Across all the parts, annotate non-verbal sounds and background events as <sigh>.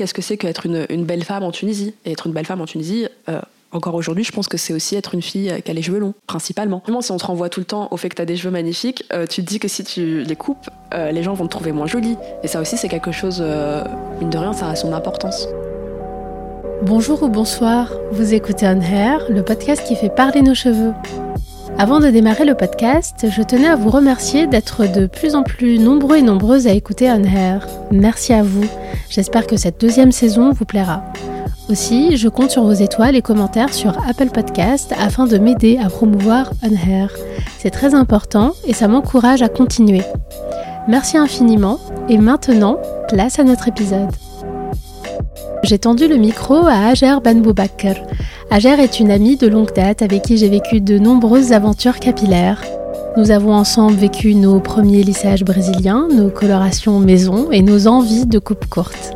qu'est-ce que c'est qu'être une, belle femme en Tunisie. Et être une belle femme en Tunisie, euh, encore aujourd'hui, je pense que c'est aussi être une fille qui a les cheveux longs, principalement. Si on te renvoie tout le temps au fait que tu as des cheveux magnifiques, euh, tu te dis que si tu les coupes, euh, les gens vont te trouver moins jolie. Et ça aussi, c'est quelque chose, mine de rien, ça a son importance. Bonjour ou bonsoir, vous écoutez On Hair, le podcast qui fait parler nos cheveux. Avant de démarrer le podcast, je tenais à vous remercier d'être de plus en plus nombreux et nombreuses à écouter On Hair. Merci à vous. J'espère que cette deuxième saison vous plaira. Aussi, je compte sur vos étoiles et commentaires sur Apple Podcast afin de m'aider à promouvoir On Hair. C'est très important et ça m'encourage à continuer. Merci infiniment et maintenant, place à notre épisode. J'ai tendu le micro à Ager Banboubakr. Ager est une amie de longue date avec qui j'ai vécu de nombreuses aventures capillaires. Nous avons ensemble vécu nos premiers lissages brésiliens, nos colorations maison et nos envies de coupe courte.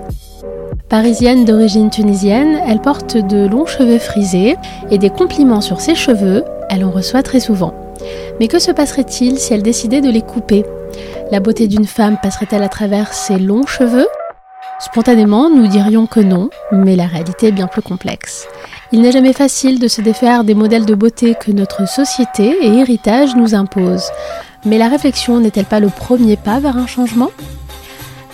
Parisienne d'origine tunisienne, elle porte de longs cheveux frisés et des compliments sur ses cheveux, elle en reçoit très souvent. Mais que se passerait-il si elle décidait de les couper? La beauté d'une femme passerait-elle à travers ses longs cheveux? Spontanément, nous dirions que non, mais la réalité est bien plus complexe. Il n'est jamais facile de se défaire des modèles de beauté que notre société et héritage nous imposent. Mais la réflexion n'est-elle pas le premier pas vers un changement?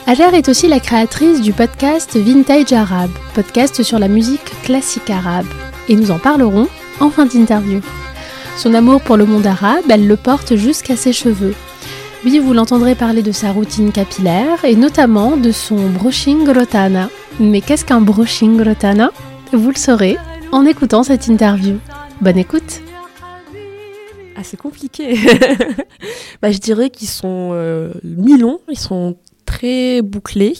Ager est aussi la créatrice du podcast Vintage Arabe, podcast sur la musique classique arabe, et nous en parlerons en fin d'interview. Son amour pour le monde arabe, elle le porte jusqu'à ses cheveux. Oui, vous l'entendrez parler de sa routine capillaire et notamment de son brushing rotana. Mais qu'est-ce qu'un brushing rotana? Vous le saurez en écoutant cette interview. Bonne écoute Ah, c'est compliqué. <laughs> bah, je dirais qu'ils sont euh, mi-longs, ils sont très bouclé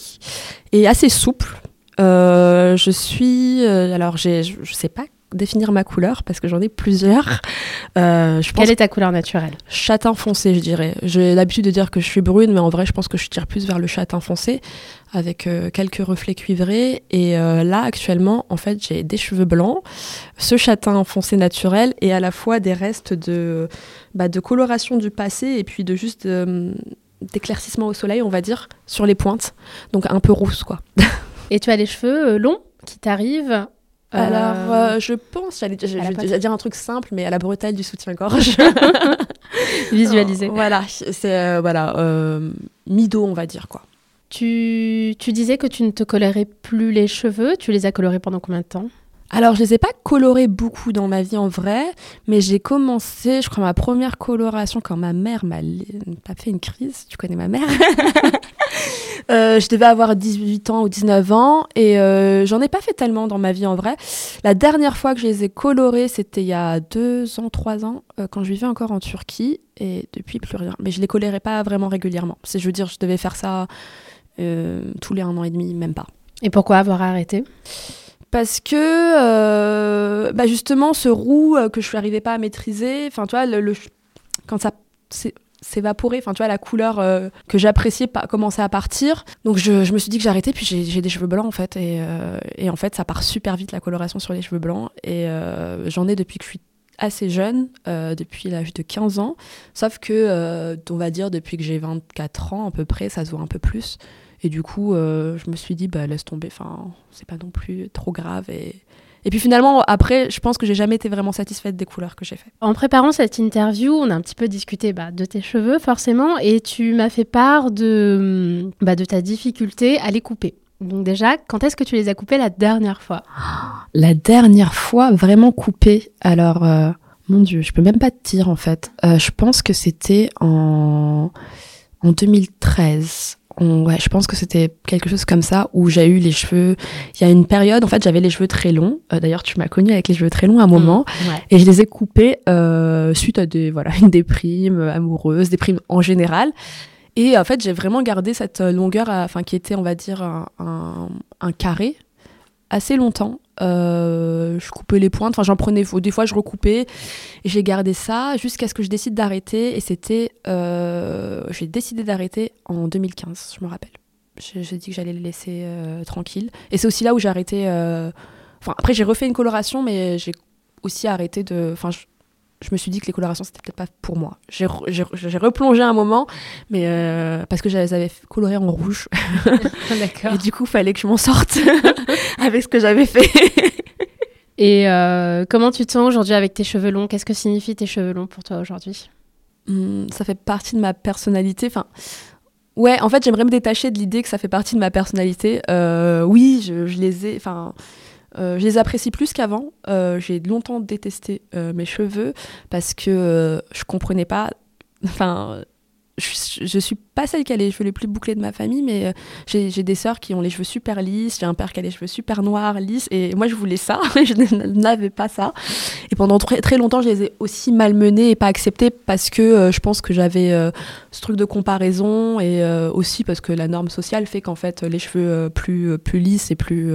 et assez souple. Euh, je suis, euh, alors je sais pas définir ma couleur parce que j'en ai plusieurs. <laughs> Euh, je pense Quelle est ta couleur naturelle Châtain foncé, je dirais. J'ai l'habitude de dire que je suis brune, mais en vrai, je pense que je tire plus vers le châtain foncé avec quelques reflets cuivrés. Et là, actuellement, en fait, j'ai des cheveux blancs, ce châtain foncé naturel et à la fois des restes de, bah, de coloration du passé et puis de juste d'éclaircissement au soleil, on va dire, sur les pointes. Donc un peu rousse, quoi. <laughs> Et tu as les cheveux euh, longs qui t'arrivent euh, Alors, euh, je pense, j'allais dire un truc simple, mais à la bretelle du soutien-gorge. <laughs> Visualiser. voilà, c'est voilà, mi-dos, on va dire, quoi. Tu, tu disais que tu ne te colorais plus les cheveux. Tu les as colorés pendant combien de temps? Alors, je les ai pas colorés beaucoup dans ma vie en vrai, mais j'ai commencé, je crois, ma première coloration quand ma mère m'a fait une crise. Tu connais ma mère? <laughs> Euh, Je devais avoir 18 ans ou 19 ans et euh, j'en ai pas fait tellement dans ma vie en vrai. La dernière fois que je les ai colorés, c'était il y a 2 ans, 3 ans, euh, quand je vivais encore en Turquie et depuis plus rien. Mais je les colorais pas vraiment régulièrement. Je veux dire, je devais faire ça tous les un an et demi, même pas. Et pourquoi avoir arrêté? Parce que euh, bah justement ce roux euh, que je n'arrivais pas à maîtriser, enfin tu le, quand ça s'évaporait, enfin tu la couleur euh, que j'appréciais commençait à partir. Donc je, me suis dit que j'arrêtais, puis j'ai des cheveux blancs en fait, et, en fait ça part super vite la coloration sur les cheveux blancs, et j'en ai depuis que je suis assez jeune, depuis l'âge de 15 ans, sauf que on va dire depuis que j'ai 24 ans à peu près, ça se voit un peu plus. Et du coup, euh, je me suis dit, bah, laisse tomber, enfin, c'est pas non plus trop grave. Et, et puis finalement, après, je pense que j'ai jamais été vraiment satisfaite des couleurs que j'ai fait. En préparant cette interview, on a un petit peu discuté bah, de tes cheveux, forcément, et tu m'as fait part de, bah, de ta difficulté à les couper. Donc déjà, quand est-ce que tu les as coupés la dernière fois? La dernière fois, vraiment coupés Alors, euh, mon Dieu, je peux même pas te dire en fait. Euh, je pense que c'était en, en 2013 ouais, je pense que c'était quelque chose comme ça où j'ai eu les cheveux. Il y a une période, en fait, j'avais les cheveux très longs. Euh, d'ailleurs, tu m'as connue avec les cheveux très longs à un moment, mmh, et je les ai coupés euh, suite à des voilà une déprime amoureuse, déprime en général. Et en fait, j'ai vraiment gardé cette longueur, enfin qui était, on va dire, un, un carré assez longtemps. Euh, je coupais les pointes, enfin j'en prenais, des fois je recoupais, et j'ai gardé ça jusqu'à ce que je décide d'arrêter, et c'était, euh, j'ai décidé d'arrêter en 2015, je me rappelle. J'ai dit que j'allais les laisser euh, tranquilles, et c'est aussi là où j'ai arrêté, enfin après j'ai refait une coloration, mais j'ai aussi arrêté de, enfin je me suis dit que les colorations, c'était peut-être pas pour moi. J'ai replongé un moment, mais euh, parce que j'avais coloré en rouge. <laughs> D'accord. Et du coup, il fallait que je m'en sorte <laughs> avec ce que j'avais fait. <laughs> Et euh, comment tu te sens aujourd'hui avec tes cheveux longs? Qu'est-ce que signifient tes cheveux longs pour toi aujourd'hui? Hmm, Ça fait partie de ma personnalité. Enfin, ouais, en fait, j'aimerais me détacher de l'idée que ça fait partie de ma personnalité. Euh, oui, je, je, les ai. Enfin, euh, je les apprécie plus qu'avant. Euh, j'ai longtemps détesté euh, mes cheveux parce que je comprenais pas. Enfin, je, je, suis pas celle qui a les cheveux les plus bouclés de ma famille, mais j'ai des sœurs qui ont les cheveux super lisses. J'ai un père qui a les cheveux super noirs, lisses. Et moi, je voulais ça. <laughs> je n'avais pas ça. Et pendant très, très longtemps, je les ai aussi malmenés et pas acceptés parce que je pense que j'avais ce truc de comparaison et aussi parce que la norme sociale fait qu'en fait, les cheveux plus, plus lisses et plus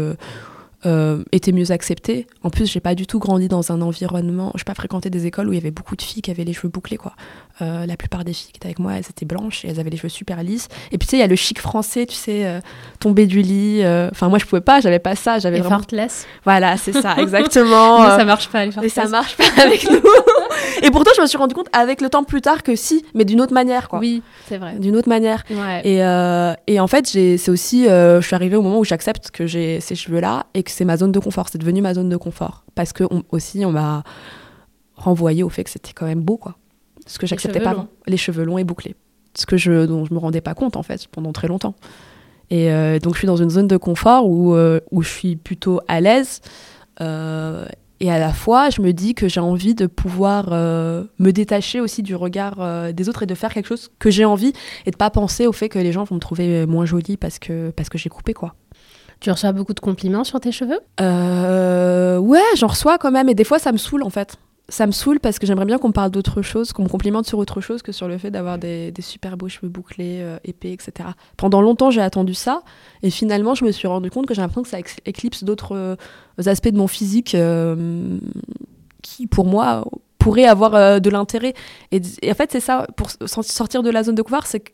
euh, était mieux accepté. En plus, j'ai pas du tout grandi dans un environnement. Je n'ai pas fréquenté des écoles où il y avait beaucoup de filles qui avaient les cheveux bouclés, quoi. Euh, la plupart des filles qui étaient avec moi, elles étaient blanches et elles avaient les cheveux super lisses. Et puis tu sais, il y a le chic français, tu sais, euh, tomber du lit. Enfin, moi, je pouvais pas, j'avais pas ça. J'avais vraiment. Voilà, c'est ça, <laughs> exactement. ça marche pas, les Et ça marche pas avec nous. et pourtant, je me suis rendu compte avec le temps plus tard que si, mais d'une autre manière, quoi. Oui, c'est vrai. D'une autre manière. Ouais. Et, et en fait, c'est aussi, je suis arrivée au moment où j'accepte que j'ai ces cheveux-là et que c'est ma zone de confort. C'est devenu ma zone de confort. Parce que aussi, on m'a renvoyé au fait que c'était quand même beau, quoi. Ce que j'acceptais pas avant. Les cheveux longs et bouclés. Ce que je, dont je me rendais pas compte, en fait, pendant très longtemps. Et euh, donc, je suis dans une zone de confort où, euh, où je suis plutôt à l'aise. Euh, et à la fois, je me dis que j'ai envie de pouvoir me détacher aussi du regard des autres et de faire quelque chose que j'ai envie et de pas penser au fait que les gens vont me trouver moins jolie parce que, parce que j'ai coupé, quoi. Tu reçois beaucoup de compliments sur tes cheveux? Euh, Ouais, j'en reçois quand même. Et des fois, ça me saoule en fait. Ça me saoule parce que j'aimerais bien qu'on parle d'autre chose, qu'on me complimente sur autre chose que sur le fait d'avoir des, super beaux cheveux bouclés, euh, épais, etc. Pendant longtemps, j'ai attendu ça. Et finalement, je me suis rendu compte que j'ai l'impression que ça éclipse d'autres euh, aspects de mon physique qui, pour moi, pourraient avoir de l'intérêt. Et, et, en fait, c'est ça, pour sortir de la zone de couvert, c'est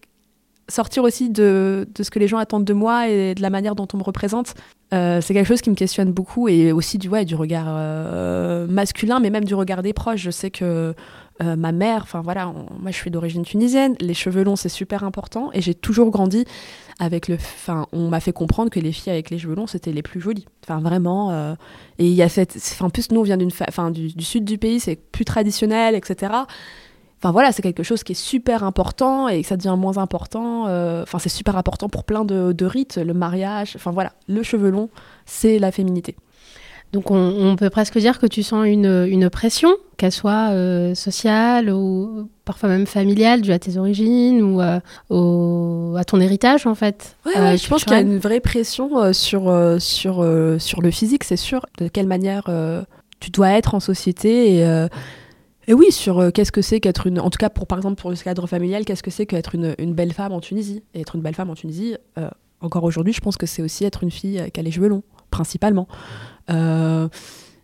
sortir aussi de, de, ce que les gens attendent de moi et de la manière dont on me représente. Euh, c'est quelque chose qui me questionne beaucoup et aussi du, ouais, du regard euh, masculin, mais même du regard des proches. Je sais que euh, ma mère, enfin voilà, moi je suis d'origine tunisienne, les cheveux longs c'est super important et j'ai toujours grandi avec le. Enfin, on m'a fait comprendre que les filles avec les cheveux longs c'était les plus jolies. Enfin vraiment. et il y a cette. Enfin, en plus, nous on vient d'une du sud du pays, c'est plus traditionnel, etc. Enfin voilà, c'est quelque chose qui est super important et que ça devient moins important. Euh, enfin, c'est super important pour plein de, rites, le mariage. Enfin voilà, le cheveu long, c'est la féminité. Donc on, peut presque dire que tu sens une, pression, qu'elle soit euh, sociale ou parfois même familiale, due à tes origines ou euh, à ton héritage en fait. Ouais, je pense qu'il y a une vraie pression sur, sur, sur le physique, c'est sûr. De quelle manière tu dois être en société et et oui, sur euh, qu'est-ce que c'est qu'être une. En tout cas, pour, par exemple, pour le cadre familial, qu'est-ce que c'est qu'être une, une, belle femme en Tunisie? Et être une belle femme en Tunisie, euh, encore aujourd'hui, je pense que c'est aussi être une fille euh, qui a les cheveux longs, principalement.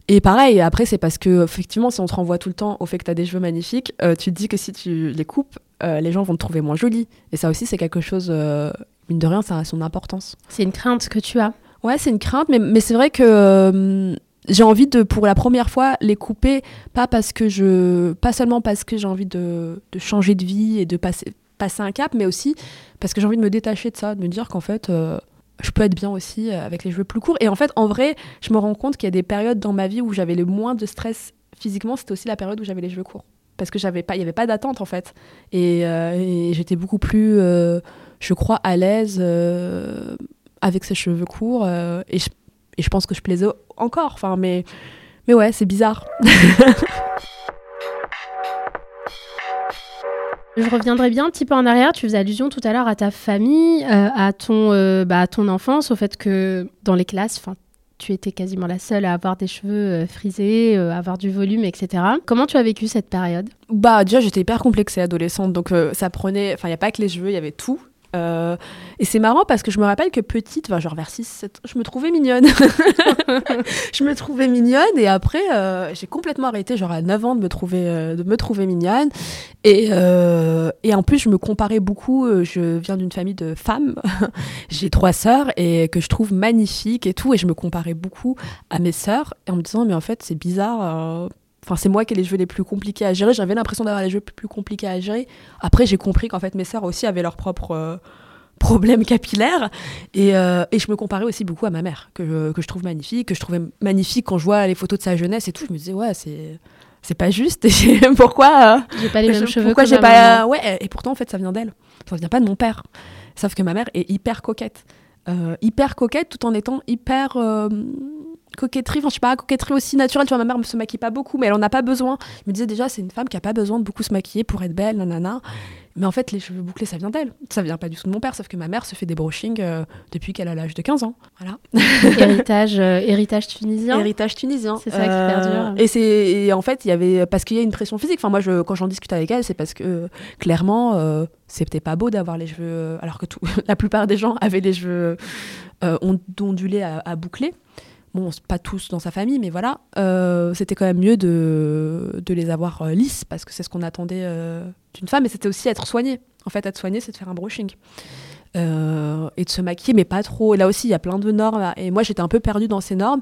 et pareil, après, c'est parce que, effectivement, si on te renvoie tout le temps au fait que tu as des cheveux magnifiques, tu te dis que si tu les coupes, les gens vont te trouver moins jolie. Et ça aussi, c'est quelque chose, mine de rien, ça a son importance. C'est une crainte que tu as Ouais, c'est une crainte, mais, mais c'est vrai que j'ai envie de, pour la première fois, les couper, pas parce que je, pas seulement parce que j'ai envie de, changer de vie et de passer, passer un cap, mais aussi parce que j'ai envie de me détacher de ça, de me dire qu'en fait, euh, je peux être bien aussi euh, avec les cheveux plus courts. Et en fait, en vrai, je me rends compte qu'il y a des périodes dans ma vie où j'avais le moins de stress physiquement, c'était aussi la période où j'avais les cheveux courts. Parce que j'avais pas, il n'y avait pas d'attente en fait. Et, euh, j'étais beaucoup plus, je crois, à l'aise avec ces cheveux courts. et je et je pense que je plaisais encore. Enfin, mais, mais ouais, c'est bizarre. <laughs> Je reviendrai bien un petit peu en arrière. Tu faisais allusion tout à l'heure à ta famille, euh, à, ton, euh, bah, à ton enfance, au fait que dans les classes, tu étais quasiment la seule à avoir des cheveux euh, frisés, à avoir du volume, etc. Comment tu as vécu cette période? Bah déjà j'étais hyper complexée adolescente, donc ça prenait, enfin il n'y a pas que les cheveux, il y avait tout. Euh, et c'est marrant parce que je me rappelle que petite, genre vers 6, 7 je me trouvais mignonne. <laughs> je me trouvais mignonne et après, euh, j'ai complètement arrêté, genre à 9 ans, de me trouver, euh, de me trouver mignonne. Et, et en plus, je me comparais beaucoup. je viens d'une famille de femmes. <laughs> j'ai trois sœurs et que je trouve magnifiques et tout. Et je me comparais beaucoup à mes sœurs en me disant, mais en fait, c'est bizarre Enfin, c'est moi qui ai les cheveux les plus compliqués à gérer. J'avais l'impression d'avoir les cheveux les plus compliqués à gérer. Après, j'ai compris qu'en fait, mes sœurs aussi avaient leurs propres euh, <laughs> problèmes capillaires. Et, euh, et, je me comparais aussi beaucoup à ma mère, que je, que je trouve magnifique, que je trouvais magnifique quand je vois les photos de sa jeunesse et tout. Je me disais, ouais, c'est. C'est pas juste. <laughs> pourquoi J'ai pas les mêmes cheveux. Pourquoi j'ai pas. Ouais, et pourtant, en fait, ça vient d'elle. Ça vient pas de mon père. Sauf que ma mère est hyper coquette. hyper coquette tout en étant hyper coquetterie, enfin je sais pas, coquetterie aussi naturelle, tu vois, ma mère ne se maquille pas beaucoup, mais elle en a pas besoin. Je me disais déjà, c'est une femme qui a pas besoin de beaucoup se maquiller pour être belle, nanana. Mais en fait, les cheveux bouclés, ça vient d'elle. Ça vient pas du tout de mon père, sauf que ma mère se fait des brushings euh, depuis qu'elle a l'âge de 15 ans. Voilà. <laughs> héritage, euh, héritage tunisien. Héritage tunisien. C'est ça qui perdure. Euh, et c'est en fait, il y avait parce qu'il y a une pression physique. Enfin moi, je, quand j'en discute avec elle, c'est parce que clairement, c'était pas beau d'avoir les cheveux, alors que tout, <laughs> la plupart des gens avaient les cheveux ondulés à, à boucler bon, pas tous dans sa famille, mais voilà, euh, c'était quand même mieux de, de les avoir euh, lisses, parce que c'est ce qu'on attendait euh, d'une femme, et c'était aussi être soignée. En fait, être soignée, c'est de faire un brushing. et de se maquiller, mais pas trop. Et là aussi, il y a plein de normes. Et moi, j'étais un peu perdue dans ces normes.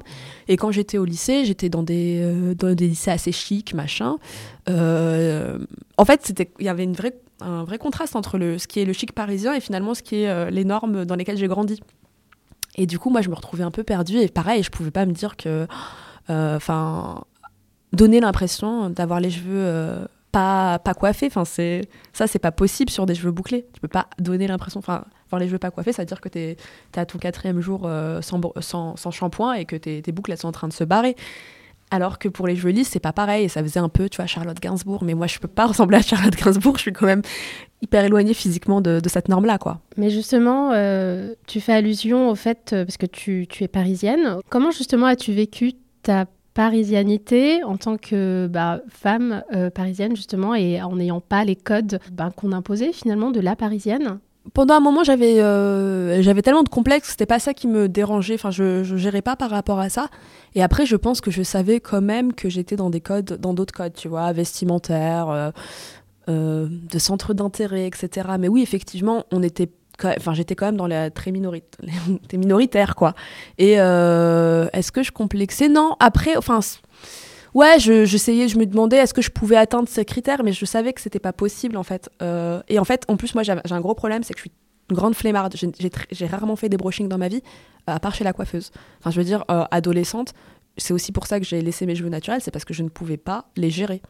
Et quand j'étais au lycée, j'étais dans des, dans des lycées assez chics, machin. en fait, il y avait une un vrai contraste entre le, ce qui est le chic parisien et finalement ce qui est les normes dans lesquelles j'ai grandi. Et du coup, moi, je me retrouvais un peu perdue. Et pareil, je pouvais pas me dire que. Euh, enfin. donner l'impression d'avoir les cheveux. Euh, pas, pas coiffés, enfin c'est ça c'est pas possible sur des cheveux bouclés. Tu peux pas donner l'impression, enfin avoir les cheveux pas coiffés, ça veut dire que tu es, à ton quatrième jour euh, sans, sans, sans, shampoing et que tes, tes boucles elles sont en train de se barrer. Alors que pour les cheveux lisses, c'est pas pareil. Et ça faisait un peu, tu vois, Charlotte Gainsbourg. Mais moi, je peux pas <laughs> ressembler à Charlotte Gainsbourg. Je suis quand même hyper éloignée physiquement de, cette norme-là, quoi. Mais justement, euh, tu fais allusion au fait, euh, parce que tu, es parisienne. Comment justement as-tu vécu ta parisianité en tant que bah, femme euh, parisienne, justement, et en n'ayant pas les codes bah, qu'on imposait finalement de la parisienne? Pendant un moment, j'avais euh, j'avais tellement de complexes, c'était pas ça qui me dérangeait. Enfin, je, je gérais pas par rapport à ça. Et après, je pense que je savais quand même que j'étais dans des codes, dans d'autres codes, tu vois, vestimentaires, euh, euh, de centres d'intérêt, etc. Mais oui, effectivement, on était enfin j'étais quand même dans la très minorité <laughs> minoritaire quoi et est-ce que je complexais? Non après enfin ouais, j'essayais, je, me demandais est-ce que je pouvais atteindre ces critères, mais je savais que c'était pas possible en fait. Euh, et en fait, en plus, moi, j'ai un gros problème, c'est que je suis une grande flemmarde. J'ai rarement fait des brushings dans ma vie, euh, à part chez la coiffeuse. Enfin, je veux dire, euh, adolescente, c'est aussi pour ça que j'ai laissé mes cheveux naturels, c'est parce que je ne pouvais pas les gérer.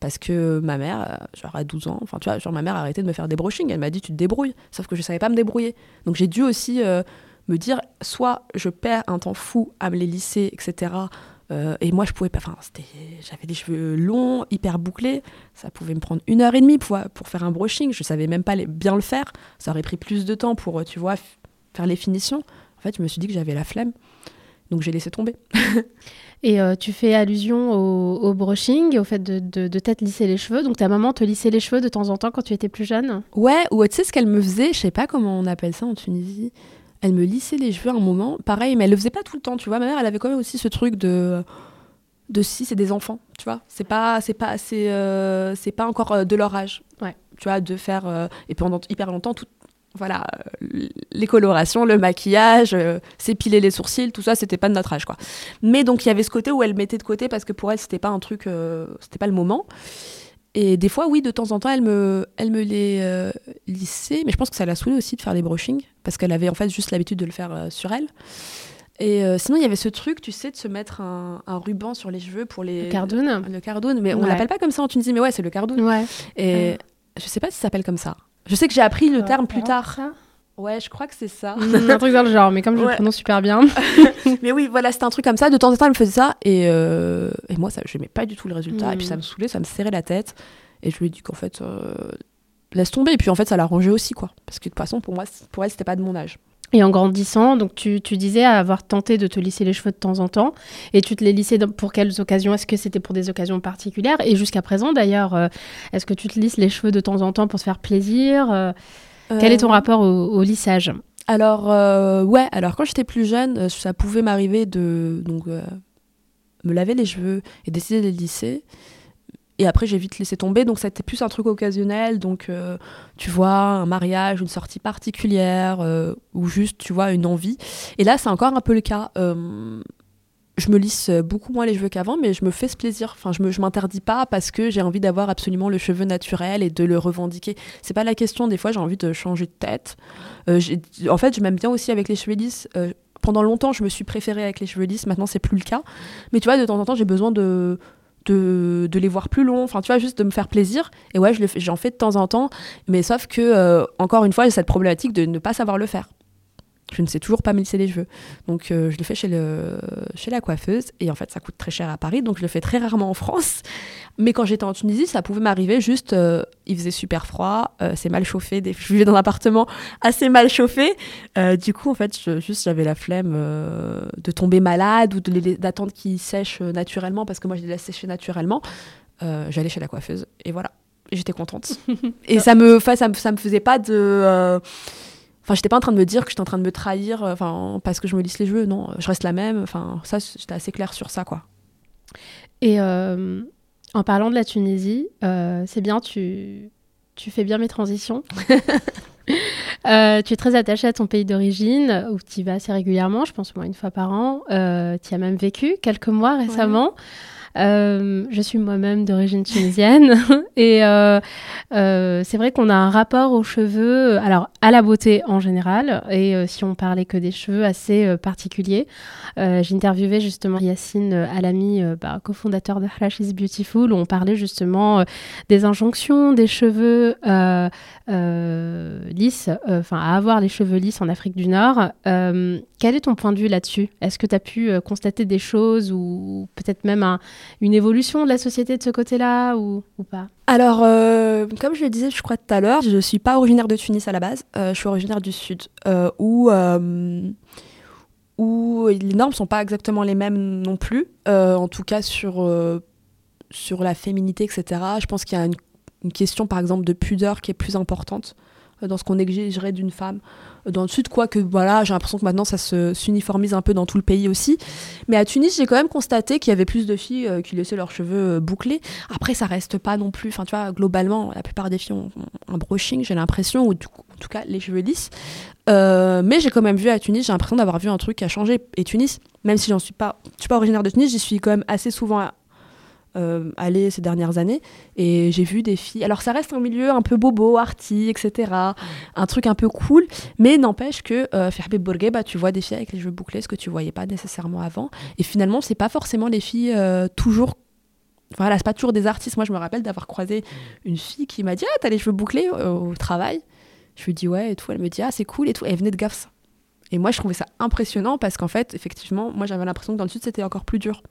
Parce que ma mère, genre à 12 ans, enfin tu vois, genre ma mère a arrêté de me faire des brushings, elle m'a dit tu te débrouilles, sauf que je savais pas me débrouiller. Donc j'ai dû aussi me dire, soit je perds un temps fou à me les lisser, etc., euh, et moi, je pouvais pas. Enfin, j'avais des cheveux longs, hyper bouclés. Ça pouvait me prendre une heure et demie pour, pour faire un brushing. Je savais même pas bien le faire. Ça aurait pris plus de temps pour, tu vois, faire les finitions. En fait, je me suis dit que j'avais la flemme. Donc, j'ai laissé tomber. <laughs> et euh, tu fais allusion au, brushing, au fait de, de, de t'être les cheveux. Donc, ta maman te lissait les cheveux de temps en temps quand tu étais plus jeune? Ouais, ou tu sais ce qu'elle me faisait? Je sais pas comment on appelle ça en Tunisie elle me lissait les cheveux un moment, pareil, mais elle le faisait pas tout le temps, tu vois. Ma mère, elle avait quand même aussi ce truc de de si c'est des enfants, tu vois. C'est pas c'est pas c'est euh, c'est pas encore euh, de leur âge. Ouais. Tu vois, de faire euh, et pendant hyper longtemps tout voilà, les colorations, le maquillage, s'épiler les sourcils, tout ça, c'était pas de notre âge, quoi. Mais donc il y avait ce côté où elle mettait de côté parce que pour elle c'était pas un truc, c'était pas le moment. Et des fois, oui, de temps en temps, elle me, elle me les euh, lissait, mais je pense que ça l'a saoulée aussi de faire des brushings, parce qu'elle avait en fait juste l'habitude de le faire euh, sur elle. Et euh, sinon, il y avait ce truc, tu sais, de se mettre un, ruban sur les cheveux pour les. Le cardoon. Le cardoon, mais on l'appelle pas comme ça en Tunisie, mais ouais, c'est le cardoon. Ouais. Et je sais pas si ça s'appelle comme ça. Je sais que j'ai appris le terme plus tard. Ouais, je crois que c'est ça. <laughs> Un truc dans le genre, mais comme je le prononce super bien. <laughs> mais oui, voilà, c'était un truc comme ça. De temps en temps, elle me faisait ça. Et, euh, et moi, ça, je n'aimais pas du tout le résultat. Et puis, ça me mm. saoulait, ça me serrait la tête. Et je lui ai dit qu'en fait, euh, laisse tomber. Et puis, en fait, ça l'arrangeait aussi, quoi. Parce que de toute façon, pour moi, pour elle, c'était pas de mon âge. Et en grandissant, donc tu, tu, disais avoir tenté de te lisser les cheveux de temps en temps, et tu te les lissais pour quelles occasions? Est-ce que c'était pour des occasions particulières? Et jusqu'à présent, d'ailleurs, euh, est-ce que tu te lisses les cheveux de temps en temps pour te faire plaisir Quel est ton rapport au lissage alors, euh, ouais, alors quand j'étais plus jeune, euh, ça pouvait m'arriver de donc, euh, me laver les cheveux et décider de les lisser. Et après, j'ai vite laissé tomber. Donc, c'était plus un truc occasionnel. Donc, tu vois, un mariage, une sortie particulière, ou juste, tu vois, une envie. Et là, c'est encore un peu le cas. Je me lisse beaucoup moins les cheveux qu'avant, mais je me fais ce plaisir. Enfin, je je m'interdis pas parce que j'ai envie d'avoir absolument le cheveu naturel et de le revendiquer. C'est pas la question. Des fois, j'ai envie de changer de tête. Euh, en fait, je m'aime bien aussi avec les cheveux lisses. Euh, pendant longtemps, je me suis préférée avec les cheveux lisses. Maintenant, c'est plus le cas. Mais tu vois, de temps en temps, j'ai besoin de, de, les voir plus longs. Enfin, tu vois, juste de me faire plaisir. Et ouais, j'en fais de temps en temps. Mais sauf que, euh, encore une fois, j'ai cette problématique de ne pas savoir le faire je ne sais toujours pas me lisser les cheveux. Donc euh, je le fais chez, le, chez la coiffeuse et en fait ça coûte très cher à Paris, donc je le fais très rarement en France. Mais quand j'étais en Tunisie, ça pouvait m'arriver juste, euh, il faisait super froid, euh, c'est mal chauffé, des... <laughs> je vivais dans un appartement assez mal chauffé. du coup en fait juste j'avais la flemme de tomber malade ou d'attendre qu'il sèche naturellement parce que moi je les laisse sécher naturellement. J'allais chez la coiffeuse et voilà, j'étais contente. <laughs> et ça me, ça me, ça me faisait pas de Enfin, j'étais pas en train de me dire que j'étais en train de me trahir euh, enfin, parce que je me lisse les cheveux. Non, je reste la même. Enfin, ça, j'étais assez claire sur ça, quoi. Et euh, en parlant de la Tunisie, euh, c'est bien, tu, tu fais bien mes transitions. <laughs> tu es très attachée à ton pays d'origine, où tu y vas assez régulièrement, je pense au moins une fois par an. tu y as même vécu quelques mois récemment. Euh, je suis moi-même d'origine tunisienne <laughs> et euh, euh, c'est vrai qu'on a un rapport aux cheveux, alors à la beauté en général et si on parlait que des cheveux assez particuliers. J'ai interviewé justement Yacine Alami, bah, cofondateur de Halash Beautiful, où on parlait justement des injonctions des cheveux lisses, enfin à avoir les cheveux lisses en Afrique du Nord. quel est ton point de vue là-dessus? Est-ce que tu as pu constater des choses ou peut-être même un, une évolution de la société de ce côté-là ou, pas? Alors, euh, comme je le disais, je crois tout à l'heure, je ne suis pas originaire de Tunis à la base, euh, je suis originaire du Sud, euh, où, où les normes ne sont pas exactement les mêmes non plus, en tout cas sur, sur la féminité, etc. Je pense qu'il y a une, une, question, par exemple, de pudeur qui est plus importante dans ce qu'on exigerait d'une femme dans le sud, quoi que voilà, j'ai l'impression que maintenant ça se s'uniformise un peu dans tout le pays aussi. Mais à Tunis, j'ai quand même constaté qu'il y avait plus de filles euh, qui laissaient leurs cheveux euh, bouclés. Après, ça reste pas non plus. Enfin, tu vois, globalement, la plupart des filles ont, un brushing, j'ai l'impression, ou en tout cas les cheveux lisses. Euh, mais j'ai quand même vu à Tunis, j'ai l'impression d'avoir vu un truc qui a changé. Et Tunis, même si j'en suis pas, je suis pas originaire de Tunis, j'y suis quand même assez souvent euh, aller ces dernières années et j'ai vu des filles. Alors ça reste un milieu un peu bobo, arty, etc. Un truc un peu cool, mais n'empêche que euh, Ferbe bah, tu vois des filles avec les cheveux bouclés, ce que tu voyais pas nécessairement avant. Et finalement, c'est pas forcément les filles euh, toujours. Voilà, c'est pas toujours des artistes. Moi, je me rappelle d'avoir croisé une fille qui m'a dit Ah, t'as les cheveux bouclés au travail Je lui dis Ouais, et tout. Elle me dit Ah, c'est cool et tout. elle venait de Gafs. Et moi, je trouvais ça impressionnant parce qu'en fait, effectivement, moi, j'avais l'impression que dans le sud, c'était encore plus dur.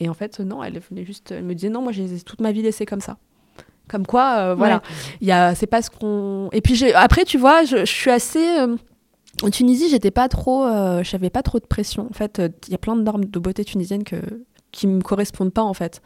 Et en fait, non, elle venait juste, elle me disait non, moi j'ai toute ma vie laissé comme ça. Comme quoi, euh, voilà, il a, c'est pas ce qu'on. Et puis après, tu vois, je, suis assez. Euh, en Tunisie, j'étais pas trop, euh, j'avais pas trop de pression. En fait, il y a plein de normes de beauté tunisienne que qui me correspondent pas en fait,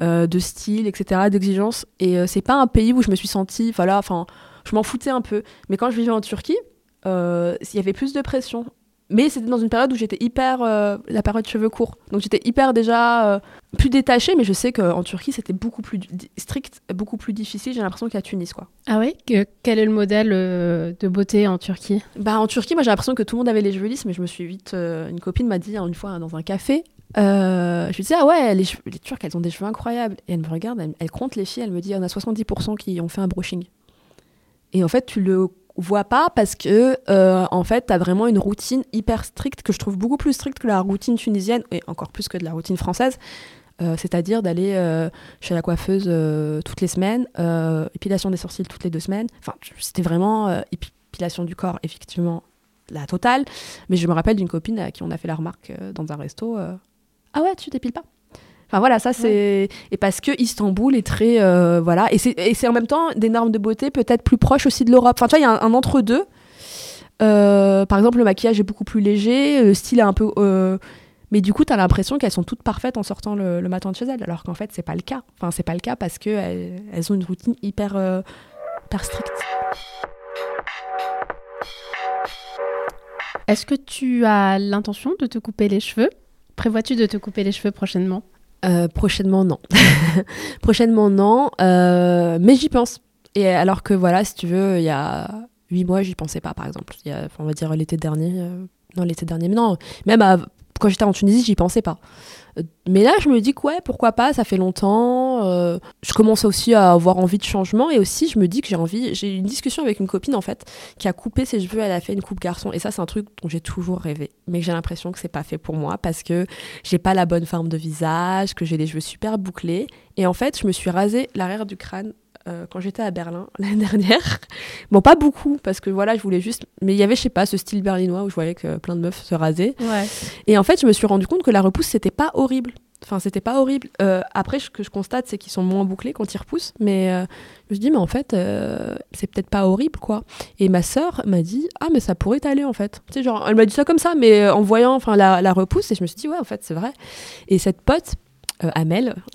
de style, etc., d'exigence. Et c'est pas un pays où je me suis sentie, voilà, enfin, je m'en foutais un peu. Mais quand je vivais en Turquie, il y avait plus de pression mais c'était dans une période où j'étais hyper euh, la période cheveux courts. Donc j'étais hyper déjà euh, plus détachée mais je sais qu'en Turquie c'était beaucoup plus strict beaucoup plus difficile. J'ai l'impression qu'à Tunis quoi. Ah oui quel est le modèle euh, de beauté en Turquie? Bah en Turquie moi j'ai l'impression que tout le monde avait les cheveux lisses mais je me suis vite une copine m'a dit hein, une fois dans un café je lui disais ah ouais les, les Turcs elles ont des cheveux incroyables et elle me regarde elle, elle compte les filles elle me dit on a 70% qui ont fait un brushing et en fait tu le voit pas parce que euh, en fait t'as vraiment une routine hyper stricte que je trouve beaucoup plus stricte que la routine tunisienne et encore plus que de la routine française euh, c'est-à-dire d'aller euh, chez la coiffeuse toutes les semaines épilation des sourcils toutes les deux semaines. Enfin c'était vraiment épilation du corps effectivement la totale. Mais je me rappelle d'une copine à qui on a fait la remarque dans un resto ah ouais tu t'épiles pas? Enfin voilà, ça c'est et parce que Istanbul est très euh, voilà et c'est en même temps des normes de beauté peut-être plus proches aussi de l'Europe. Enfin tu vois, il y a un, entre deux. Euh, par exemple, le maquillage est beaucoup plus léger, le style est un peu euh, mais du coup, tu as l'impression qu'elles sont toutes parfaites en sortant le, matin de chez elles, alors qu'en fait, c'est pas le cas. Enfin, c'est pas le cas parce que elles, ont une routine hyper, hyper stricte. Est-ce que tu as l'intention de te couper les cheveux? Prévois-tu de te couper les cheveux prochainement? Euh, prochainement, non. <laughs> prochainement, non. Euh, mais j'y pense. Et alors que voilà, si tu veux, il y a huit mois, j'y pensais pas, par exemple. On va dire l'été dernier. Euh, non, l'été dernier, mais non. Même quand j'étais en Tunisie, j'y pensais pas. Mais là, je me dis que ouais, pourquoi pas, ça fait longtemps. euh, je commence aussi à avoir envie de changement et aussi je me dis que j'ai envie. J'ai eu une discussion avec une copine en fait qui a coupé ses cheveux, elle a fait une coupe garçon et ça c'est un truc dont j'ai toujours rêvé. Mais j'ai l'impression que c'est pas fait pour moi parce que j'ai pas la bonne forme de visage, que j'ai les cheveux super bouclés et en fait je me suis rasé l'arrière du crâne. Euh, quand j'étais à Berlin <laughs> l'année dernière, bon pas beaucoup parce que voilà je voulais juste, mais il y avait je sais pas ce style berlinois où je voyais que plein de meufs se rasaient Ouais. et en fait, je me suis rendu compte que la repousse, c'était pas horrible. Enfin, c'était pas horrible. Euh, après, ce que je constate, c'est qu'ils sont moins bouclés quand ils repoussent. Mais euh, je me suis dit, mais en fait, euh, c'est peut-être pas horrible, quoi. Et ma sœur m'a dit, ah, mais ça pourrait t'aller, en fait. Tu sais, genre, elle m'a dit ça comme ça, mais en voyant enfin, la, la repousse, et je me suis dit, ouais, en fait, c'est vrai. Et cette pote, euh, Amel, <laughs>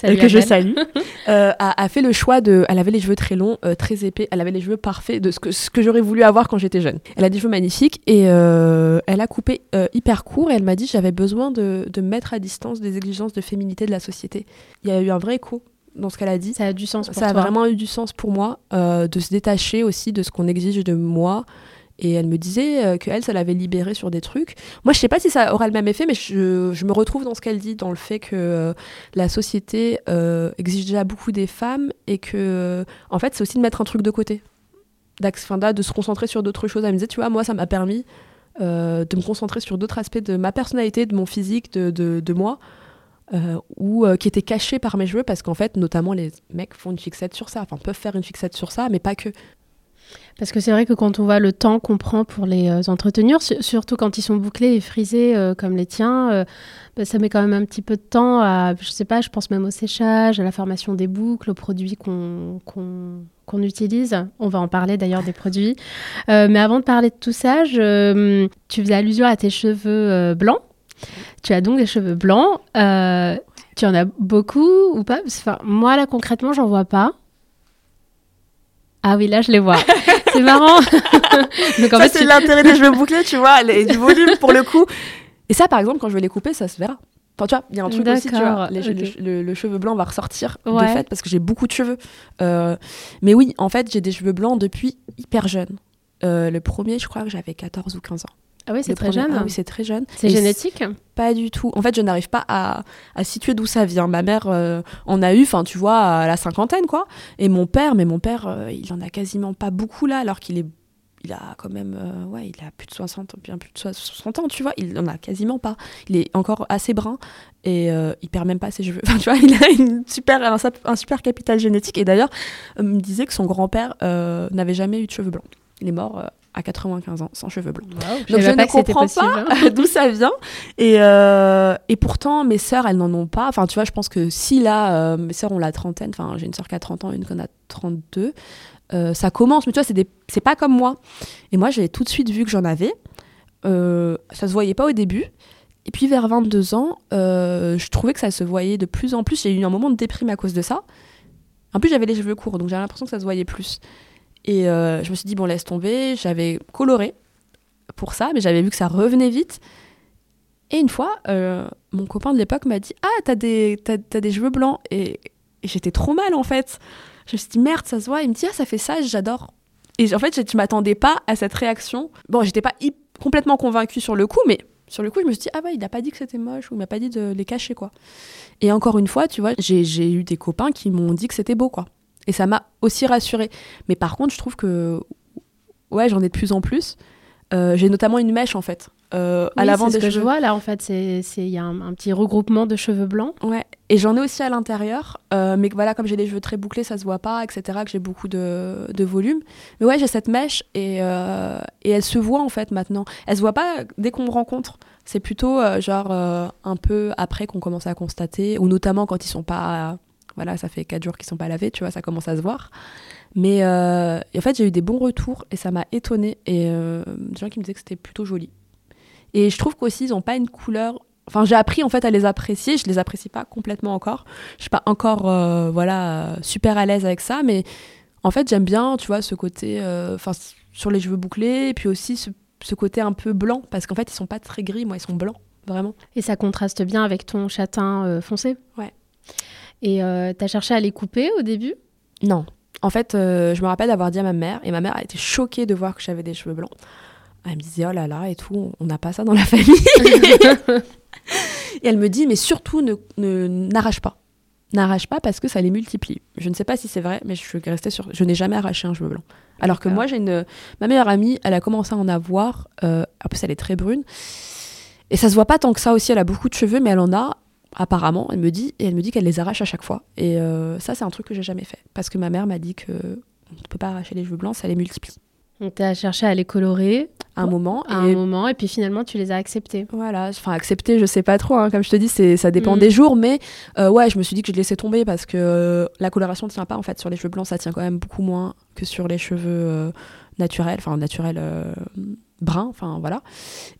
Salut, que je salue, <laughs> euh, a, a fait le choix de. Elle avait les cheveux très longs, euh, très épais. Elle avait les cheveux parfaits de ce que, ce que j'aurais voulu avoir quand j'étais jeune. Elle a des cheveux magnifiques et euh, elle a coupé euh, hyper court et elle m'a dit j'avais besoin de, de me mettre à distance des exigences de féminité de la société. Il y a eu un vrai écho dans ce qu'elle a dit. Ça a du sens pour Ça a vraiment eu du sens pour moi euh, de se détacher aussi de ce qu'on exige de moi. Et elle me disait euh, que elle, ça l'avait libérée sur des trucs. Moi, je sais pas si ça aura le même effet, mais je, me retrouve dans ce qu'elle dit, dans le fait que euh, la société euh, exige déjà beaucoup des femmes et que, en fait, c'est aussi de mettre un truc de côté. De se concentrer sur d'autres choses. Elle me disait, tu vois, moi, ça m'a permis de me concentrer sur d'autres aspects de ma personnalité, de mon physique, de, moi. ou qui étaient cachés par mes cheveux parce qu'en fait notamment les mecs font une fixette sur ça enfin peuvent faire une fixette sur ça mais pas que Parce que c'est vrai que quand on voit le temps qu'on prend pour les euh, entretenir, su- surtout quand ils sont bouclés et frisés euh, comme les tiens, euh, bah, ça met quand même un petit peu de temps à, je sais pas, je pense même au séchage, à la formation des boucles, aux produits qu'on utilise. On va en parler d'ailleurs des produits. Mais avant de parler de tout ça, tu faisais allusion à tes cheveux blancs. Tu as donc des cheveux blancs. Tu en as beaucoup ou pas? Enfin, Moi, là, concrètement, j'en vois pas. Ah oui, là, je les vois. C'est marrant. <laughs> Donc, en ça c'est tu- l'intérêt des <laughs> cheveux bouclés tu vois et du volume pour le coup et ça par exemple quand je vais les couper ça se verra Enfin, tu vois, il y a un truc aussi, tu vois, les le, le- le cheveu blanc va ressortir de Ouais. fait parce que j'ai beaucoup de cheveux. Euh, mais oui, en fait, j'ai des cheveux blancs depuis hyper jeune. Euh, le premier, je crois que j'avais 14 ou 15 ans. Ah oui, c'est Le très premier- jeune. Ah oui, c'est très jeune. c'est génétique Pas du tout. En fait, je n'arrive pas à, à situer d'où ça vient. Ma mère euh, en a eu, enfin, tu vois, à la cinquantaine, quoi. Et mon père, mais mon père, euh, il en a quasiment pas beaucoup là, alors qu'il est. Il a quand même. euh, ouais, il a plus de 60, bien plus de 60 ans, tu vois. Il en a quasiment pas. Il est encore assez brun et euh, il perd même pas ses cheveux. <laughs> Enfin, tu vois, il a une super, un, super capital génétique. Et d'ailleurs, euh, me disait que son grand-père euh, n'avait jamais eu de cheveux blancs. Il est mort à 95 ans sans cheveux blancs. Donc je ne comprends pas <laughs> d'où ça vient. Et, euh, et pourtant, mes sœurs, elles n'en ont pas. Enfin, tu vois, je pense que si là, euh, mes sœurs ont la trentaine, enfin, j'ai une sœur qui a 30 ans, une qui en a 32, euh, ça commence. Mais tu vois, c'est pas comme moi. Et moi, j'ai tout de suite vu que j'en avais. Ça se voyait pas au début. Et puis vers 22 ans, je trouvais que ça se voyait de plus en plus. J'ai eu un moment de déprime à cause de ça. En plus, j'avais les cheveux courts, donc j'avais l'impression que ça se voyait plus. Et euh, je me suis dit, bon, laisse tomber. J'avais coloré pour ça, mais j'avais vu que ça revenait vite. Et une fois, euh, mon copain de l'époque m'a dit Ah, t'as des, t'as, t'as des cheveux blancs. Et, j'étais trop mal en fait. Je me suis dit Merde, ça se voit. Il me dit Ah, ça fait ça, j'adore. Et en fait, je, je m'attendais pas à cette réaction. Bon, j'étais pas complètement convaincue sur le coup, mais sur le coup, je me suis dit Ah, ouais, il a pas dit que c'était moche ou il m'a pas dit de les cacher, quoi. Et encore une fois, tu vois, j'ai, j'ai eu des copains qui m'ont dit que c'était beau, quoi. Et ça m'a aussi rassurée. Mais par contre, je trouve que, ouais, j'en ai de plus en plus. Euh, j'ai notamment une mèche, en fait. euh, à l'avant c'est ce des que je cheveux. vois là en fait, c'est il y a un, un petit regroupement de cheveux blancs. Ouais, et j'en ai aussi à l'intérieur, euh, mais voilà, comme j'ai les cheveux très bouclés, ça se voit pas, etc., que j'ai beaucoup de, de volume. Mais ouais, j'ai cette mèche et, et elle se voit en fait maintenant. Elle se voit pas dès qu'on me rencontre. C'est plutôt genre un peu après qu'on commence à constater, ou notamment quand ils sont pas. Voilà, ça fait 4 jours qu'ils sont pas lavés, tu vois, ça commence à se voir. Mais euh, en fait, j'ai eu des bons retours et ça m'a étonnée. Et euh, des gens qui me disaient que c'était plutôt joli. Et je trouve qu'aussi, ils ont pas une couleur. Enfin, j'ai appris en fait à les apprécier. Je les apprécie pas complètement encore. Je suis pas encore, euh, voilà, super à l'aise avec ça. Mais en fait, j'aime bien, tu vois, ce côté, enfin, sur les cheveux bouclés, et puis aussi ce, ce côté un peu blanc, parce qu'en fait, ils sont pas très gris, moi, ils sont blancs, vraiment. Et ça contraste bien avec ton châtain foncé? Ouais. Et euh, t'as cherché à les couper au début? Non. En fait, euh, je me rappelle d'avoir dit à ma mère, et ma mère a été choquée de voir que j'avais des cheveux blancs. Elle me disait, oh là là, et tout, on n'a pas ça dans la famille. <laughs> et elle me dit, mais surtout, ne, n'arrache pas. N'arrache pas parce que ça les multiplie. Je ne sais pas si c'est vrai, mais je suis restée sur. Je n'ai jamais arraché un cheveu blanc. Alors que moi, j'ai une. Ma meilleure amie, elle a commencé à en avoir. Euh, en plus, elle est très brune. Et ça se voit pas tant que ça aussi. Elle a beaucoup de cheveux, mais elle en a apparemment. Elle me dit et elle me dit qu'elle les arrache à chaque fois. Et euh, ça, c'est un truc que j'ai jamais fait parce que ma mère m'a dit que on ne peut pas arracher les cheveux blancs, ça les multiplie. Donc tu as cherché à les colorer un moment à un moment et puis finalement tu les as acceptés. Voilà, enfin accepter, je sais pas trop hein. comme je te dis, c'est ça dépend mm. des jours mais euh, ouais, je me suis dit que je laissais tomber parce que euh, la coloration ne tient pas en fait sur les cheveux blancs, ça tient quand même beaucoup moins que sur les cheveux euh, naturels, enfin naturels bruns, enfin voilà.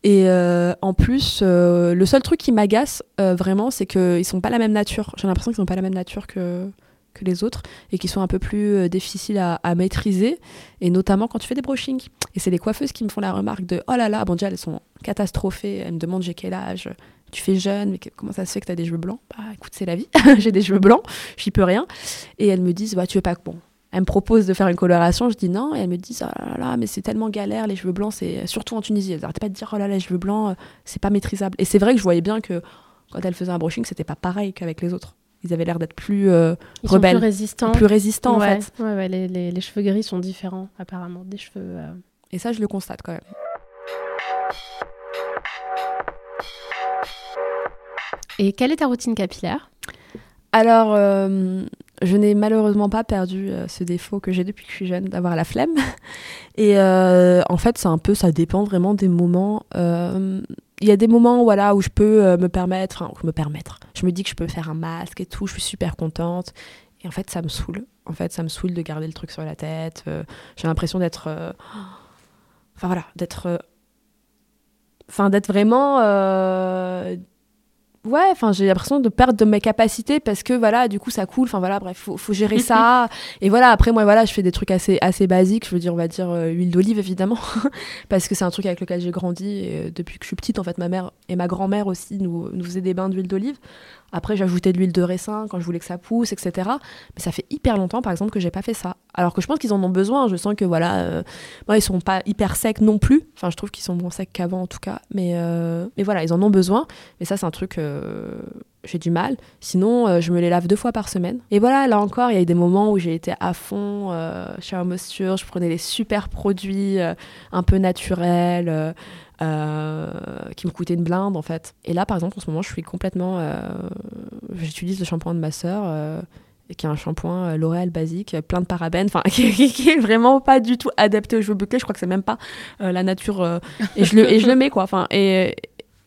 Et en plus, le seul truc qui m'agace vraiment, c'est qu'ils sont pas la même nature. J'ai l'impression qu'ils sont pas la même nature que que les autres et qui sont un peu plus euh, difficiles à, maîtriser, et notamment quand tu fais des brushings. Et c'est les coiffeuses qui me font la remarque de oh là là, bon, déjà elles sont catastrophées, elles me demandent j'ai quel âge, tu fais jeune, mais comment ça se fait que tu as des cheveux blancs? Bah écoute, c'est la vie, <laughs> j'ai des cheveux blancs, j'y peux rien. Et elles me disent bah tu veux pas que bon. Elles me proposent de faire une coloration, je dis non, et elles me disent oh là là, mais c'est tellement galère, les cheveux blancs, c'est surtout en Tunisie. Elles arrêtaient pas de dire oh là là, les cheveux blancs, c'est pas maîtrisable. Et c'est vrai que je voyais bien que quand elles faisaient un brushing, c'était pas pareil qu'avec les autres ils avaient l'air d'être plus euh, rebelles, plus résistants. Plus résistants en fait. Ouais, ouais, les, les, les, cheveux gris sont différents apparemment des cheveux. Euh. Et ça, je le constate quand même. Et quelle est ta routine capillaire? Alors, euh, je n'ai malheureusement pas perdu ce défaut que j'ai depuis que je suis jeune, d'avoir la flemme. <laughs> Et en fait, c'est un peu, ça dépend vraiment des moments il y a des moments voilà où je peux euh, me permettre me permettre. Je me dis que je peux faire un masque et tout je suis super contente. Et en fait ça me saoule. En fait ça me saoule de garder le truc sur la tête euh, j'ai l'impression d'être euh, enfin voilà d'être enfin d'être vraiment ouais enfin j'ai l'impression de perdre de mes capacités parce que voilà du coup ça coule. Enfin voilà bref faut, faut gérer ça. <laughs> Et voilà après moi voilà je fais des trucs assez assez basiques. Je veux dire on va dire euh, huile d'olive évidemment. <laughs> Parce que c'est un truc avec lequel j'ai grandi et, euh, depuis que je suis petite en fait ma mère et ma grand-mère aussi nous, nous faisaient des bains d'huile d'olive après, j'ajoutais de l'huile de raisin quand je voulais que ça pousse, etc. Mais ça fait hyper longtemps, par exemple, que j'ai pas fait ça. Alors que je pense qu'ils en ont besoin. Je sens que voilà, euh, ils sont pas hyper secs non plus. Enfin, je trouve qu'ils sont moins secs qu'avant en tout cas. Mais, euh, voilà, ils en ont besoin. Mais ça, c'est un truc. Euh, j'ai du mal. Sinon, je me les lave deux fois par semaine. Et voilà, là encore, il y a eu des moments où j'ai été à fond chez Moisture. Je prenais des super produits un peu naturels. Euh, qui me coûtait une blinde en fait. Et là, par exemple, en ce moment, je suis complètement. Euh, j'utilise le shampoing de ma sœur. Euh, qui est un shampoing L'Oréal basique, plein de parabènes, enfin <laughs> qui, qui, est vraiment pas du tout adapté aux cheveux bouclés. Je crois que c'est même pas la nature. et je le et je le mets quoi. Enfin et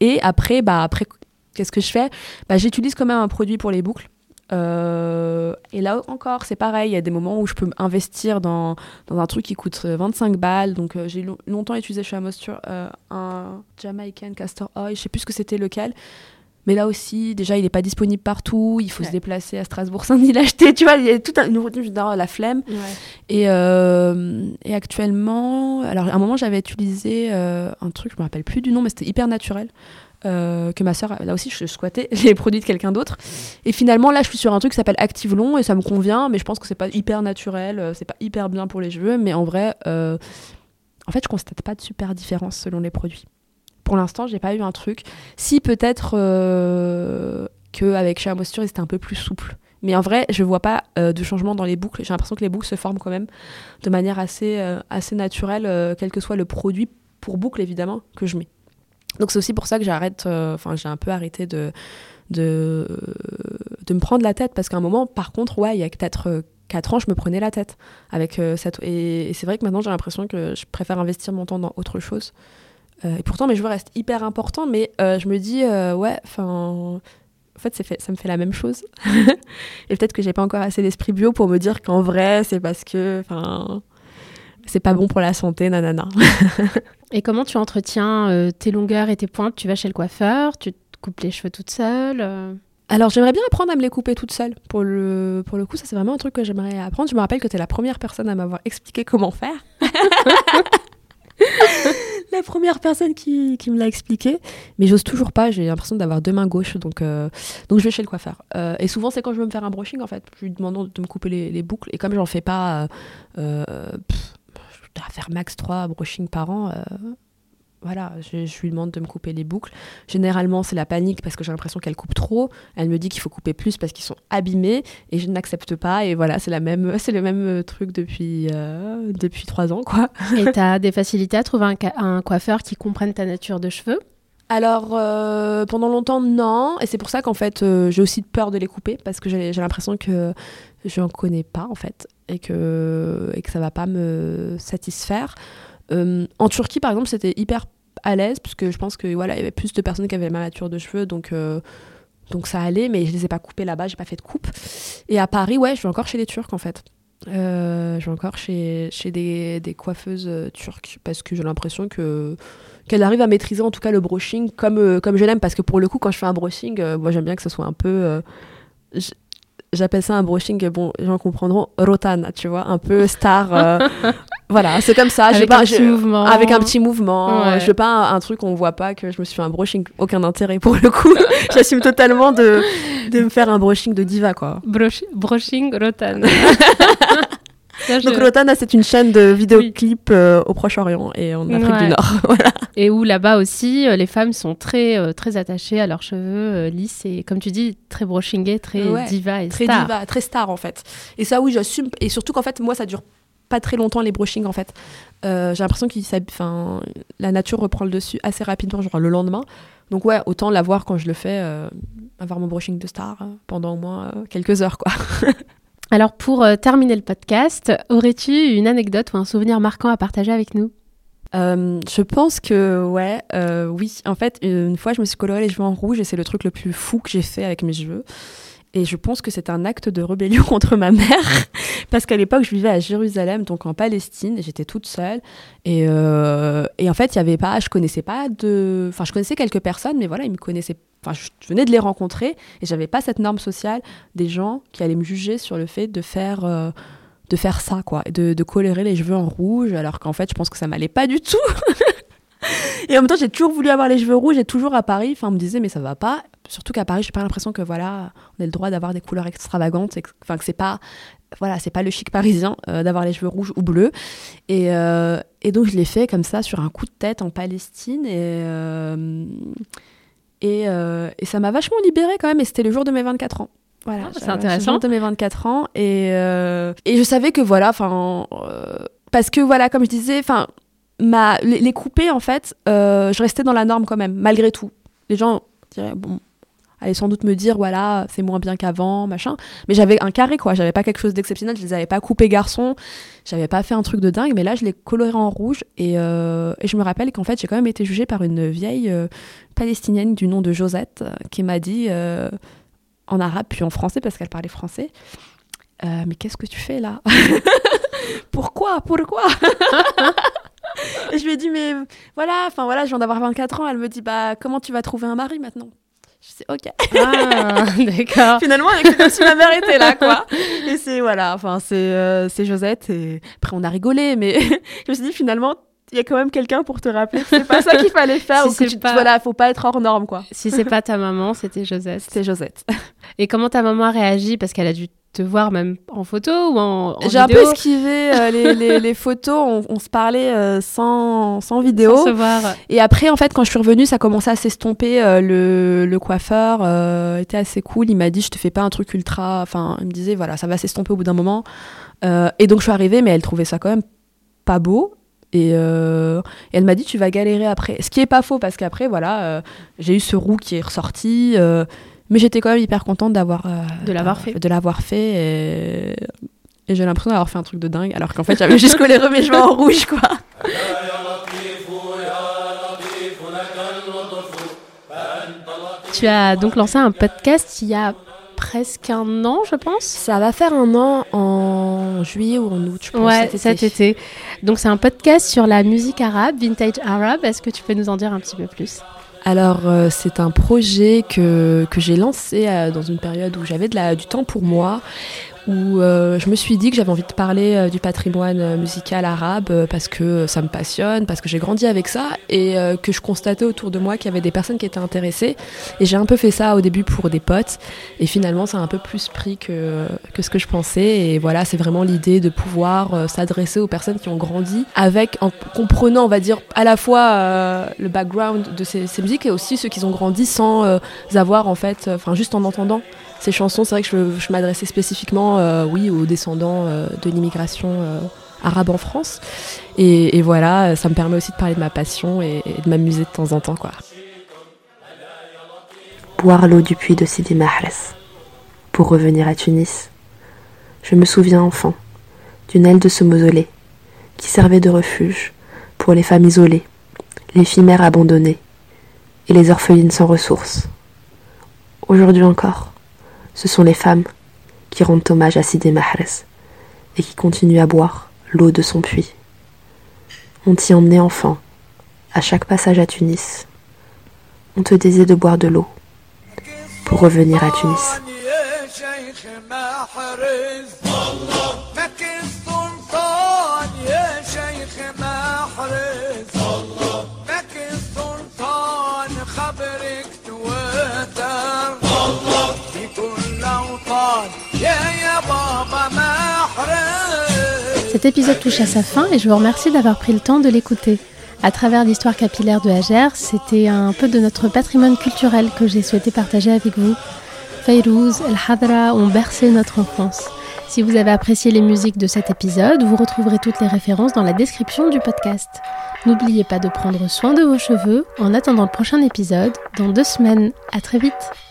et après bah après qu'est-ce que je fais? Bah j'utilise quand même un produit pour les boucles. Euh, et là encore, c'est pareil, il y a des moments où je peux investir dans, dans un truc qui coûte 25 balles. Donc euh, j'ai longtemps utilisé chez Amosture euh, un Jamaican Castor Oil, je sais plus ce que c'était lequel. Mais là aussi, déjà, il n'est pas disponible partout. Il faut se déplacer à Strasbourg-Saint-Denis <laughs> l'acheter. Tu vois, il y a toute une routine, je la flemme. Et, et, actuellement, alors à un moment, j'avais utilisé un truc, je me rappelle plus du nom, mais c'était hyper naturel. Euh, que ma soeur, là aussi, je squattais <laughs> les produits de quelqu'un d'autre. Et finalement, là, je suis sur un truc qui s'appelle Active Long et ça me convient, mais je pense que c'est pas hyper naturel, euh, c'est pas hyper bien pour les cheveux, mais en vrai, euh, en fait, je constate pas de super différence selon les produits. Pour l'instant, j'ai pas eu un truc. Si peut-être qu'avec Shea Moisture, c'était un peu plus souple. Mais en vrai, je vois pas de changement dans les boucles. J'ai l'impression que les boucles se forment quand même de manière assez, assez naturelle, quel que soit le produit pour boucle évidemment que je mets. Donc c'est aussi pour ça que j'arrête, euh, enfin j'ai un peu arrêté de, de, de me prendre la tête parce qu'à un moment, par contre, ouais, il y a peut-être 4 euh, ans, je me prenais la tête avec euh, cette. Et, c'est vrai que maintenant, j'ai l'impression que je préfère investir mon temps dans autre chose. et pourtant, mes cheveux restent hyper importants, mais je me dis, ouais, enfin. En fait, fait, ça me fait la même chose. <laughs> et peut-être que j'ai pas encore assez d'esprit bio pour me dire qu'en vrai, c'est parce que, enfin, c'est pas bon pour la santé, nanana. <laughs> et comment tu entretiens euh, tes longueurs et tes pointes? Tu vas chez le coiffeur Tu te coupes les cheveux toute seule euh? alors j'aimerais bien apprendre à me les couper toute seule. Pour le, pour le coup, ça c'est vraiment un truc que j'aimerais apprendre. Je me rappelle que tu es la première personne à m'avoir expliqué comment faire. <laughs> la première personne qui, qui me l'a expliqué. Mais j'ose toujours pas, j'ai l'impression d'avoir deux mains gauches, donc, euh, donc je vais chez le coiffeur. et souvent c'est quand je veux me faire un brushing en fait. Je lui demande de me couper les, les boucles. Et comme j'en fais pas à faire max 3 brushings par an, euh, voilà, je, je lui demande de me couper les boucles. Généralement, c'est la panique parce que j'ai l'impression qu'elle coupe trop. Elle me dit qu'il faut couper plus parce qu'ils sont abîmés et je n'accepte pas. Et voilà, c'est la même, <laughs> c'est le même truc depuis euh, depuis trois ans, quoi. Et <laughs> t'as des facilités à trouver un, coiffeur qui comprenne ta nature de cheveux? Alors, euh, pendant longtemps, non. Et c'est pour ça qu'en fait, euh, j'ai aussi peur de les couper parce que j'ai j'ai l'impression que je n'en connais pas, en fait, et que, et que ça va pas me satisfaire. Euh, en Turquie, par exemple, c'était hyper à l'aise parce que je pense que voilà, il y avait plus de personnes qui avaient ma nature de cheveux, donc. euh, donc ça allait, mais je les ai pas coupés là-bas, j'ai pas fait de coupe. Et à Paris, ouais, je vais encore chez les Turcs en fait. Euh, je vais encore chez, chez des, des coiffeuses turques parce que j'ai l'impression que qu'elle arrive à maîtriser en tout cas le brushing comme, comme je l'aime parce que pour le coup quand je fais un brushing moi j'aime bien que ce soit un peu j'appelle ça un brushing bon les gens comprendront rotana tu vois un peu star euh, <laughs> voilà c'est comme ça Avec pas un petit mouvement. avec un petit mouvement Ouais. je veux pas un, un truc où on voit pas que je me suis fait un brushing aucun intérêt pour le coup <laughs> j'assume totalement de, de me faire un brushing de diva quoi Brosh- brushing Rotan. <laughs> Donc Rotana c'est une chaîne de vidéoclips euh, au Proche-Orient et en Afrique Ouais. du Nord <laughs> voilà. Et où là-bas aussi, euh, les femmes sont très, euh, très attachées à leurs cheveux euh, lisses et, comme tu dis, très brushingés, très Ouais, diva et très star. diva, très star en fait. Et ça, oui, j'assume. Et surtout qu'en fait, moi, ça dure pas très longtemps les brushings en fait. Euh, J'ai l'impression que la nature reprend le dessus assez rapidement, genre le lendemain. Donc ouais, autant l'avoir quand je le fais, euh, avoir mon brushing de star euh, pendant au moins euh, quelques heures quoi. <laughs> Alors, pour euh, terminer le podcast, aurais-tu une anecdote ou un souvenir marquant à partager avec nous? Euh, je pense que ouais, euh, oui. En fait, une fois, je me suis coloré les cheveux en rouge et c'est le truc le plus fou que j'ai fait avec mes cheveux. Et je pense que c'est un acte de rébellion <laughs> contre ma mère, parce qu'à l'époque, je vivais à Jérusalem, donc en Palestine, et j'étais toute seule. Et, et en fait, il y avait pas, je connaissais pas de, enfin, je connaissais quelques personnes, mais voilà, ils me connaissaient. Enfin, je venais de les rencontrer, et j'avais pas cette norme sociale des gens qui allaient me juger sur le fait de faire. euh, de faire ça, quoi, de, de colorer les cheveux en rouge, alors qu'en fait, je pense que ça m'allait pas du tout. <laughs> et en même temps, j'ai toujours voulu avoir les cheveux rouges, et toujours à Paris, enfin, on me disait, mais ça va pas. Surtout qu'à Paris, j'ai pas l'impression que, voilà, on a le droit d'avoir des couleurs extravagantes, que- enfin, que c'est pas, voilà, c'est pas le chic parisien euh, d'avoir les cheveux rouges ou bleus. Et, euh, et donc, je l'ai fait comme ça, sur un coup de tête en Palestine, et, et, euh, et ça m'a vachement libérée quand même, et c'était le jour de mes 24 ans. Voilà, Ah, c'est intéressant. le jour de mes 24 ans, et, euh, et je savais que, voilà, enfin, euh, parce que, voilà, comme je disais, enfin, ma, les, les couper, en fait, je restais dans la norme quand même, malgré tout. Les gens diraient, bon, allaient sans doute me dire, voilà, c'est moins bien qu'avant, machin. Mais j'avais un carré, quoi. J'avais pas quelque chose d'exceptionnel. Je les avais pas coupés garçons. J'avais pas fait un truc de dingue. Mais là, je les colorais en rouge. Et, euh, je me rappelle qu'en fait, j'ai quand même été jugée par une vieille euh, palestinienne du nom de Josette, euh, qui m'a dit, en arabe puis en français, parce qu'elle parlait français, mais qu'est-ce que tu fais là? <laughs> Pourquoi? Pourquoi? <laughs> Et je lui ai dit, mais voilà, enfin voilà, je viens d'avoir 24 ans. Elle me dit, bah comment tu vas trouver un mari maintenant? Je sais, ok. Ah, <laughs> d'accord. Finalement, c'est comme si ma mère était là, quoi. <laughs> Et c'est, voilà, enfin, c'est euh, Josette. Et après, on a rigolé, mais <laughs> je me suis dit, finalement, il y a quand même quelqu'un pour te rappeler que c'est pas ça qu'il fallait faire. Si ou que tu, pas- voilà, faut pas être hors norme, quoi. Si c'est pas ta maman, c'était Josette. C'était Josette. Et comment ta maman a réagi? Parce qu'elle a dû te voir même en photo ou en, en J'ai un peu esquivé euh, <laughs> les, les, les photos. On, on se parlait euh, sans, sans vidéo. sans se voir. Et après, en fait, quand je suis revenue, ça commençait à s'estomper. euh, le, le coiffeur était assez cool. Il m'a dit, je te fais pas un truc ultra. Enfin, il me disait, voilà, ça va s'estomper au bout d'un moment. Et donc, je suis arrivée, mais elle trouvait ça quand même pas beau. Et, euh, et elle m'a dit, tu vas galérer après. Ce qui est pas faux, parce qu'après, voilà, euh, j'ai eu ce roux qui est ressorti. euh, mais j'étais quand même hyper contente d'avoir euh, De l'avoir fait. De l'avoir fait. Et, et j'ai l'impression d'avoir fait un truc de dingue. Alors qu'en fait, j'avais juste collé mes cheveux en rouge, quoi. Tu as donc lancé un podcast il y a presque un an, je pense. Ça va faire un an en juillet ou en août, je pense. Ouais, cet cet été. été. Donc c'est un podcast sur la musique arabe, vintage arabe. Est-ce que tu peux nous en dire un petit peu plus? Alors, euh, c'est un projet que, que j'ai lancé euh, dans une période où j'avais du temps pour moi, où euh, je me suis dit que j'avais envie de parler euh, du patrimoine euh, musical arabe parce que ça me passionne, parce que j'ai grandi avec ça et que je constatais autour de moi qu'il y avait des personnes qui étaient intéressées. Et j'ai un peu fait ça au début pour des potes et finalement ça a un peu plus pris que, que ce que je pensais. Et voilà, c'est vraiment l'idée de pouvoir s'adresser aux personnes qui ont grandi avec, en comprenant, on va dire, à la fois le background de ces, ces, musiques et aussi ceux qui ont grandi sans avoir en fait, enfin juste en entendant ces chansons, c'est vrai que je, m'adressais spécifiquement, euh, oui, aux descendants euh, de l'immigration euh, arabe en France. Et, voilà, ça me permet aussi de parler de ma passion et, et de m'amuser de temps en temps, quoi. Boire l'eau du puits de Sidi Mahrez pour revenir à Tunis. Je me souviens enfant d'une aile de ce mausolée qui servait de refuge pour les femmes isolées, les filles mères abandonnées et les orphelines sans ressources. Aujourd'hui encore, ce sont les femmes qui rendent hommage à Sidi Mahrez et qui continuent à boire l'eau de son puits. On t'y emmenait enfant, à chaque passage à Tunis. On te disait de boire de l'eau pour revenir à Tunis. Cet épisode touche à sa fin et je vous remercie d'avoir pris le temps de l'écouter. À travers l'histoire capillaire de Hager, c'était un peu de notre patrimoine culturel que j'ai souhaité partager avec vous. Fayrouz, El Hadra ont bercé notre enfance. Si vous avez apprécié les musiques de cet épisode, vous retrouverez toutes les références dans la description du podcast. N'oubliez pas de prendre soin de vos cheveux en attendant le prochain épisode dans deux semaines. À très vite!